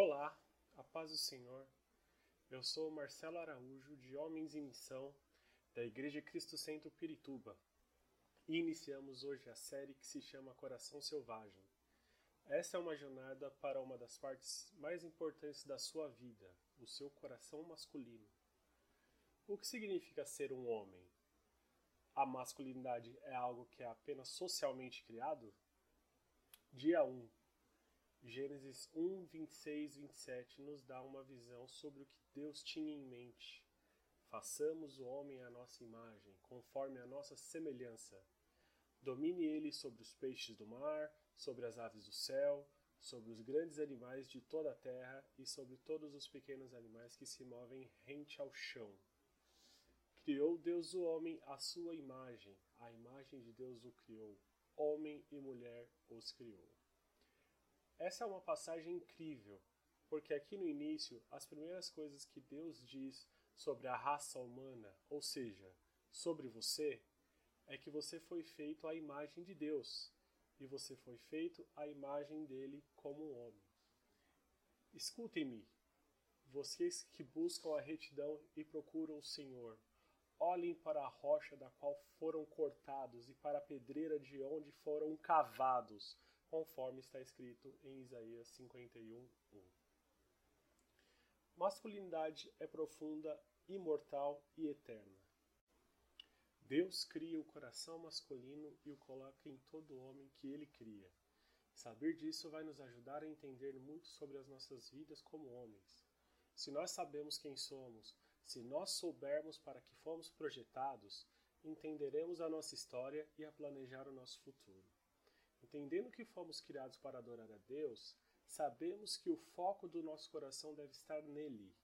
Olá, a paz do Senhor. Eu sou Marcelo Araújo, de Homens em Missão, da Igreja Cristo Centro Pirituba. E iniciamos hoje a série que se chama Coração Selvagem. Essa é uma jornada para uma das partes mais importantes da sua vida, o seu coração masculino. O que significa ser um homem? A masculinidade é algo que é apenas socialmente criado? Dia 1 Gênesis 1, 26, 27 nos dá uma visão sobre o que Deus tinha em mente. Façamos o homem à nossa imagem, conforme a nossa semelhança. Domine ele sobre os peixes do mar, sobre as aves do céu, sobre os grandes animais de toda a terra e sobre todos os pequenos animais que se movem rente ao chão. Criou Deus o homem à sua imagem, a imagem de Deus o criou. Homem e mulher os criou. Essa é uma passagem incrível, porque aqui no início, as primeiras coisas que Deus diz sobre a raça humana, ou seja, sobre você, é que você foi feito à imagem de Deus e você foi feito à imagem dele como um homem. Escutem-me, vocês que buscam a retidão e procuram o Senhor, olhem para a rocha da qual foram cortados e para a pedreira de onde foram cavados conforme está escrito em Isaías 51, 1. Masculinidade é profunda, imortal e eterna. Deus cria o coração masculino e o coloca em todo homem que ele cria. Saber disso vai nos ajudar a entender muito sobre as nossas vidas como homens. Se nós sabemos quem somos, se nós soubermos para que fomos projetados, entenderemos a nossa história e a planejar o nosso futuro. Entendendo que fomos criados para adorar a Deus, sabemos que o foco do nosso coração deve estar nele.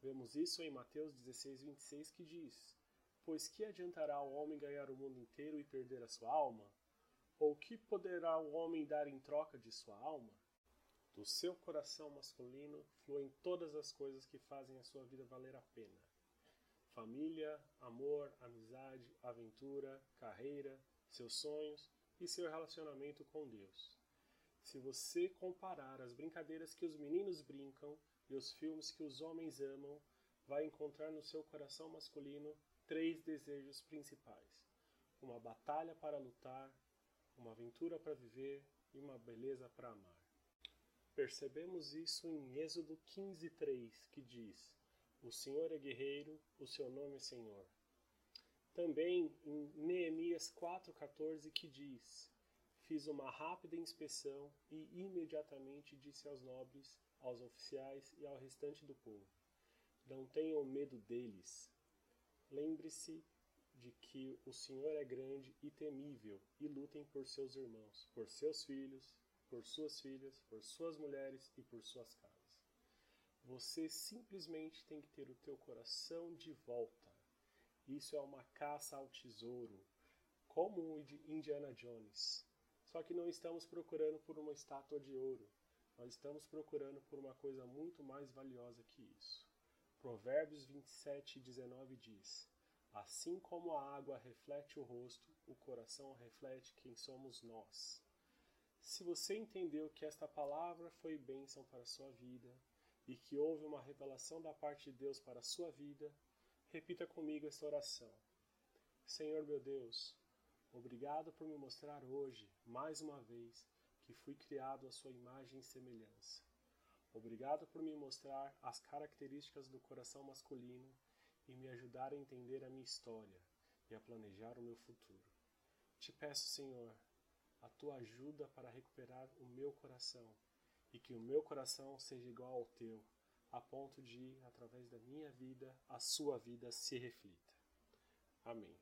Vemos isso em Mateus 16, 26, que diz: Pois que adiantará o homem ganhar o mundo inteiro e perder a sua alma? Ou que poderá o homem dar em troca de sua alma? Do seu coração masculino fluem todas as coisas que fazem a sua vida valer a pena: família, amor, amizade, aventura, carreira, seus sonhos e seu relacionamento com Deus. Se você comparar as brincadeiras que os meninos brincam e os filmes que os homens amam, vai encontrar no seu coração masculino três desejos principais: uma batalha para lutar, uma aventura para viver e uma beleza para amar. Percebemos isso em Êxodo 15:3, que diz: O Senhor é guerreiro, o seu nome é Senhor. Também em Neemias 4,14 que diz: Fiz uma rápida inspeção e imediatamente disse aos nobres, aos oficiais e ao restante do povo: Não tenham medo deles. Lembre-se de que o Senhor é grande e temível e lutem por seus irmãos, por seus filhos, por suas filhas, por suas mulheres e por suas casas. Você simplesmente tem que ter o teu coração de volta. Isso é uma caça ao tesouro, como o de Indiana Jones. Só que não estamos procurando por uma estátua de ouro. Nós estamos procurando por uma coisa muito mais valiosa que isso. Provérbios 27, 19 diz: Assim como a água reflete o rosto, o coração reflete quem somos nós. Se você entendeu que esta palavra foi bênção para a sua vida e que houve uma revelação da parte de Deus para a sua vida, Repita comigo esta oração. Senhor meu Deus, obrigado por me mostrar hoje, mais uma vez, que fui criado à sua imagem e semelhança. Obrigado por me mostrar as características do coração masculino e me ajudar a entender a minha história e a planejar o meu futuro. Te peço, Senhor, a tua ajuda para recuperar o meu coração e que o meu coração seja igual ao teu a ponto de, através da minha vida, a sua vida se reflita. Amém.